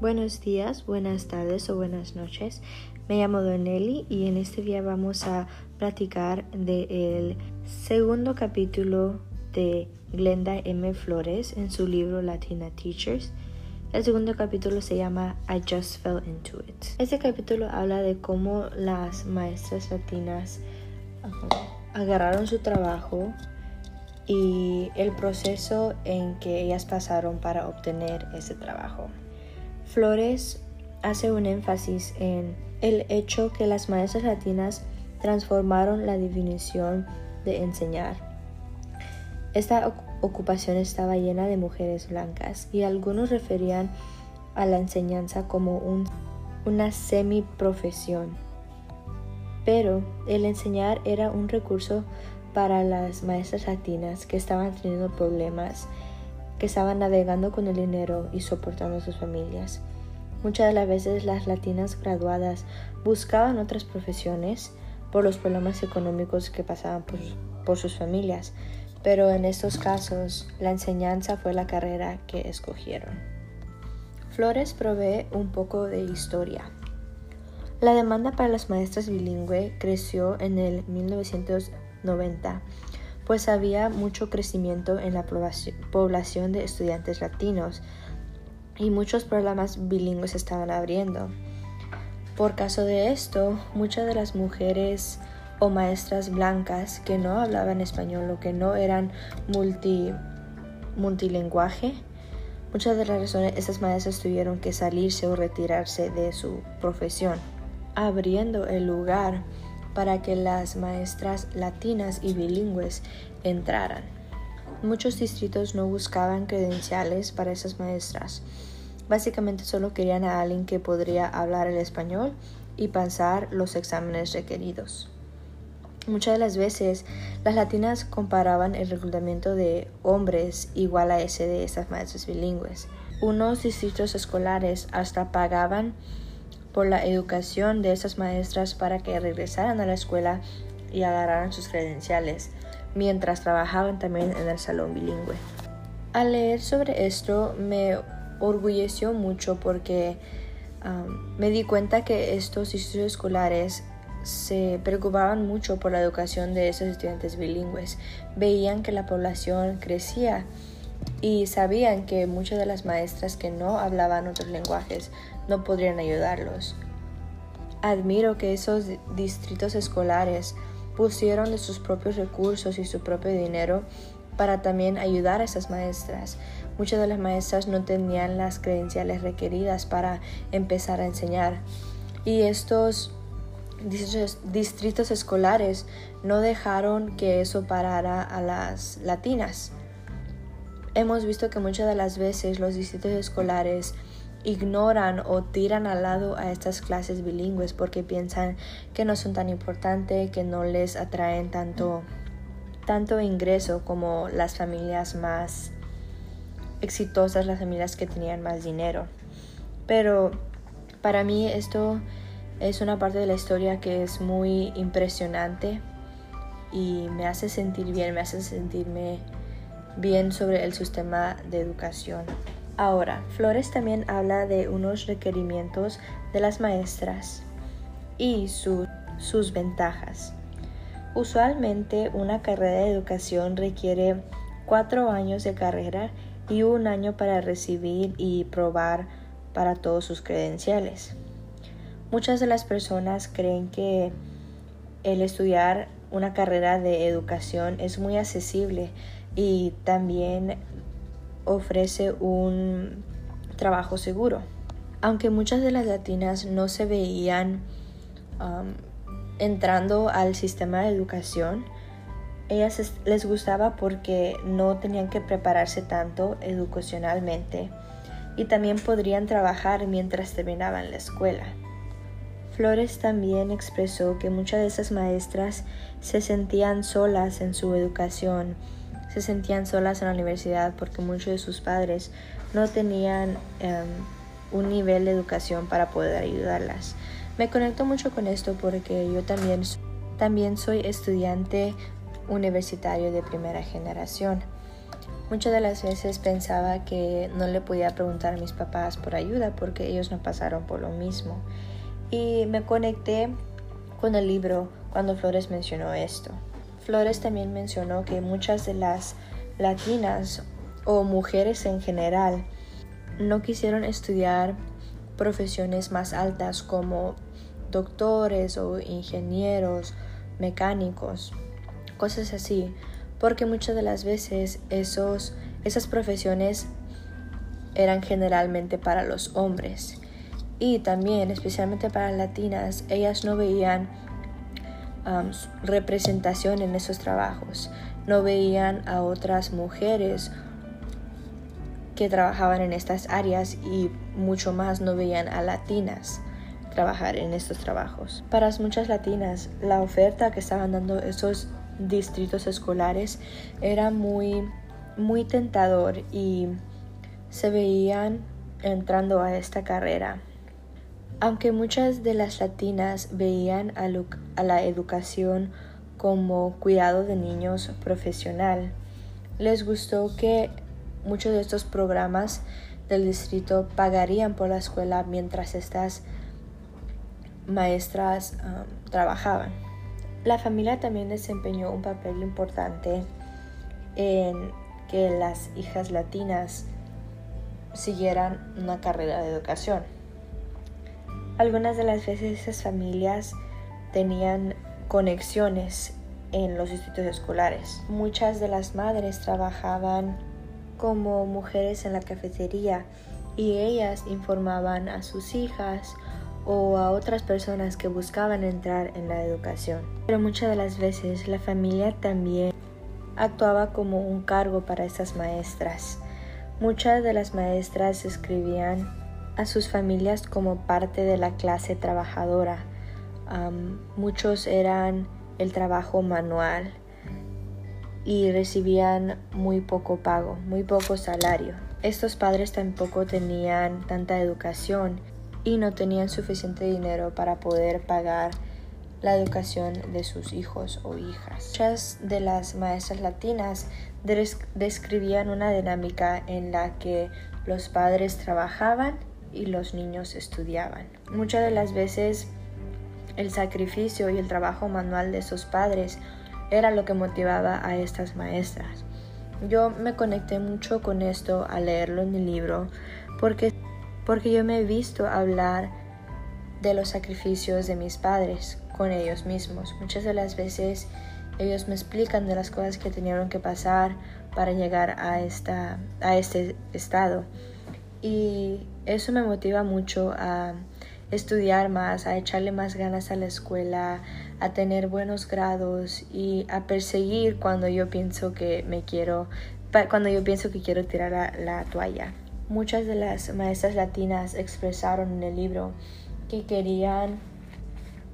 Buenos días, buenas tardes o buenas noches. Me llamo Donelli y en este día vamos a platicar del segundo capítulo de Glenda M. Flores en su libro Latina Teachers. El segundo capítulo se llama I Just Fell Into It. Este capítulo habla de cómo las maestras latinas agarraron su trabajo y el proceso en que ellas pasaron para obtener ese trabajo. Flores hace un énfasis en el hecho que las maestras latinas transformaron la definición de enseñar. Esta ocupación estaba llena de mujeres blancas y algunos referían a la enseñanza como un, una semi-profesión. Pero el enseñar era un recurso para las maestras latinas que estaban teniendo problemas que estaban navegando con el dinero y soportando a sus familias. Muchas de las veces las latinas graduadas buscaban otras profesiones por los problemas económicos que pasaban por, sus familias, pero en estos casos la enseñanza fue la carrera que escogieron. Flores provee un poco de historia. La demanda para las maestras bilingüe creció en el 1990 pues había mucho crecimiento en la población de estudiantes latinos y muchos programas bilingües estaban abriendo. Por caso de esto, muchas de las mujeres o maestras blancas que no hablaban español o que no eran multi, multilingüaje, muchas de las razones esas maestras tuvieron que salirse o retirarse de su profesión, abriendo el lugar para que las maestras latinas y bilingües entraran. Muchos distritos no buscaban credenciales para esas maestras. Básicamente solo querían a alguien que podría hablar el español y pasar los exámenes requeridos. Muchas de las veces las latinas comparaban el reclutamiento de hombres igual a ese de esas maestras bilingües. Unos distritos escolares hasta pagaban por la educación de esas maestras para que regresaran a la escuela y agarraran sus credenciales, mientras trabajaban también en el salón bilingüe. Al leer sobre esto me orgulleció mucho porque me di cuenta que estos institutos escolares se preocupaban mucho por la educación de esos estudiantes bilingües. Veían que la población crecía y sabían que muchas de las maestras que no hablaban otros lenguajes no podrían ayudarlos. Admiro que esos distritos escolares pusieron de sus propios recursos y su propio dinero para también ayudar a esas maestras. Muchas de las maestras no tenían las credenciales requeridas para empezar a enseñar y estos distritos, escolares no dejaron que eso parara a las latinas. Hemos visto que muchas de las veces los distritos escolares ignoran o tiran al lado a estas clases bilingües porque piensan que no son tan importantes, que no les atraen tanto, tanto ingreso como las familias más exitosas, las familias que tenían más dinero. Pero para mí esto es una parte de la historia que es muy impresionante y me hace sentir bien, me hace sentirme bien sobre el sistema de educación. Ahora, Flores también habla de unos requerimientos de las maestras y sus ventajas. Usualmente una carrera de educación requiere cuatro años de carrera y un año para recibir y probar para todos sus credenciales. Muchas de las personas creen que el estudiar una carrera de educación es muy accesible y también ofrece un trabajo seguro. Aunque muchas de las latinas no se veían um, entrando al sistema de educación, ellas les gustaba porque no tenían que prepararse tanto educacionalmente y también podrían trabajar mientras terminaban la escuela. Flores también expresó que muchas de esas maestras se sentían solas en su educación se sentían solas en la universidad porque muchos de sus padres no tenían em, un nivel de educación para poder ayudarlas. Me conecto mucho con esto porque yo también, también soy estudiante universitario de primera generación. Muchas de las veces pensaba que no le podía preguntar a mis papás por ayuda porque ellos no pasaron por lo mismo. Y me conecté con el libro cuando Flores mencionó esto. Flores también mencionó que muchas de las latinas o mujeres en general no quisieron estudiar profesiones más altas como doctores o ingenieros, mecánicos, cosas así, porque muchas de las veces esos, esas profesiones eran generalmente para los hombres. Y también especialmente para latinas ellas no veían representación en esos trabajos no veían a otras mujeres que trabajaban en estas áreas y mucho más no veían a latinas trabajar en estos trabajos. Para muchas latinas, la oferta que estaban dando esos distritos escolares era muy, muy tentador y se veían entrando a esta carrera. Aunque muchas de las latinas veían a, a la educación como cuidado de niños profesional, les gustó que muchos de estos programas del distrito pagarían por la escuela mientras estas maestras um, trabajaban. La familia también desempeñó un papel importante en que las hijas latinas siguieran una carrera de educación. Algunas de las veces esas familias tenían conexiones en los distritos escolares. Muchas de las madres trabajaban como mujeres en la cafetería y ellas informaban a sus hijas o a otras personas que buscaban entrar en la educación. Pero muchas de las veces la familia también actuaba como un cargo para esas maestras. Muchas de las maestras escribían a sus familias como parte de la clase trabajadora. Muchos eran el trabajo manual y recibían muy poco pago, muy poco salario. Estos padres tampoco tenían tanta educación y no tenían suficiente dinero para poder pagar la educación de sus hijos o hijas. Muchas de las maestras latinas describían una dinámica en la que los padres trabajaban y los niños estudiaban. Muchas de las veces el sacrificio y el trabajo manual de esos padres era lo que motivaba a estas maestras. Yo me conecté mucho con esto al leerlo en el libro porque, porque yo me he visto hablar de los sacrificios de mis padres con ellos mismos. Muchas de las veces ellos me explican de las cosas que tenían que pasar para llegar a, esta, a este estado. Y eso me motiva mucho a estudiar más, a echarle más ganas a la escuela, a tener buenos grados y a perseguir cuando yo pienso que me quiero, cuando yo pienso que quiero tirar la, toalla. Muchas de las maestras latinas expresaron en el libro que querían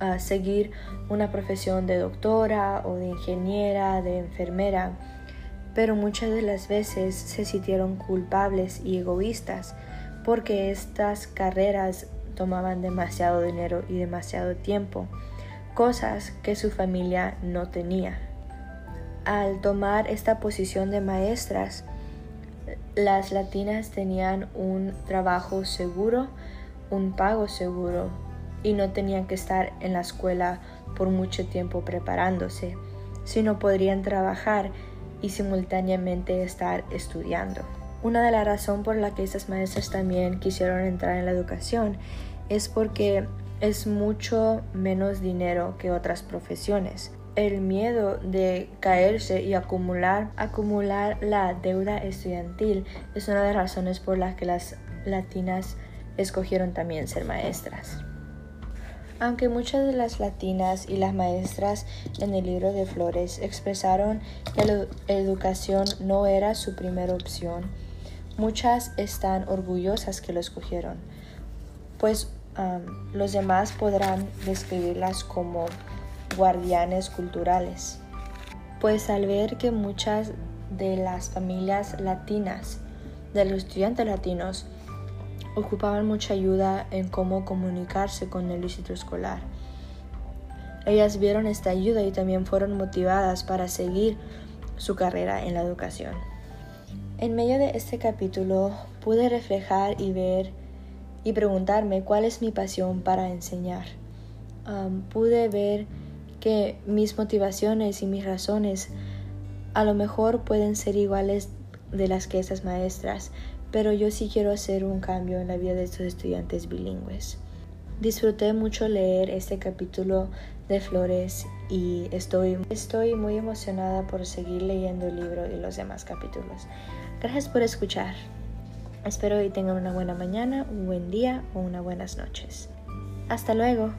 ah, seguir una profesión de doctora o de ingeniera, de enfermera, pero muchas de las veces se sintieron culpables y egoístas porque estas carreras tomaban demasiado dinero y demasiado tiempo, cosas que su familia no tenía. Al tomar esta posición de maestras, las latinas tenían un trabajo seguro, un pago seguro y no tenían que estar en la escuela por mucho tiempo preparándose, sino podrían trabajar y simultáneamente estar estudiando. Una de las razones por la que estas maestras también quisieron entrar en la educación es porque es mucho menos dinero que otras profesiones. El miedo de caerse y acumular, acumular la deuda estudiantil es una de las razones por las que las latinas escogieron también ser maestras. Aunque muchas de las latinas y las maestras en el libro de Flores expresaron que la educación no era su primera opción, muchas están orgullosas que lo escogieron, pues los demás podrán describirlas como guardianes culturales. Pues al ver que muchas de las familias latinas, de los estudiantes latinos, ocupaban mucha ayuda en cómo comunicarse con el distrito escolar. Ellas vieron esta ayuda y también fueron motivadas para seguir su carrera en la educación. En medio de este capítulo pude reflejar y ver y preguntarme cuál es mi pasión para enseñar. pude ver que mis motivaciones y mis razones a lo mejor pueden ser iguales de las que esas maestras, pero yo sí quiero hacer un cambio en la vida de estos estudiantes bilingües. Disfruté mucho leer este capítulo de Flores y estoy, estoy muy emocionada por seguir leyendo el libro y los demás capítulos. Gracias por escuchar. Espero que tengan una buena mañana, un buen día o unas buenas noches. Hasta luego.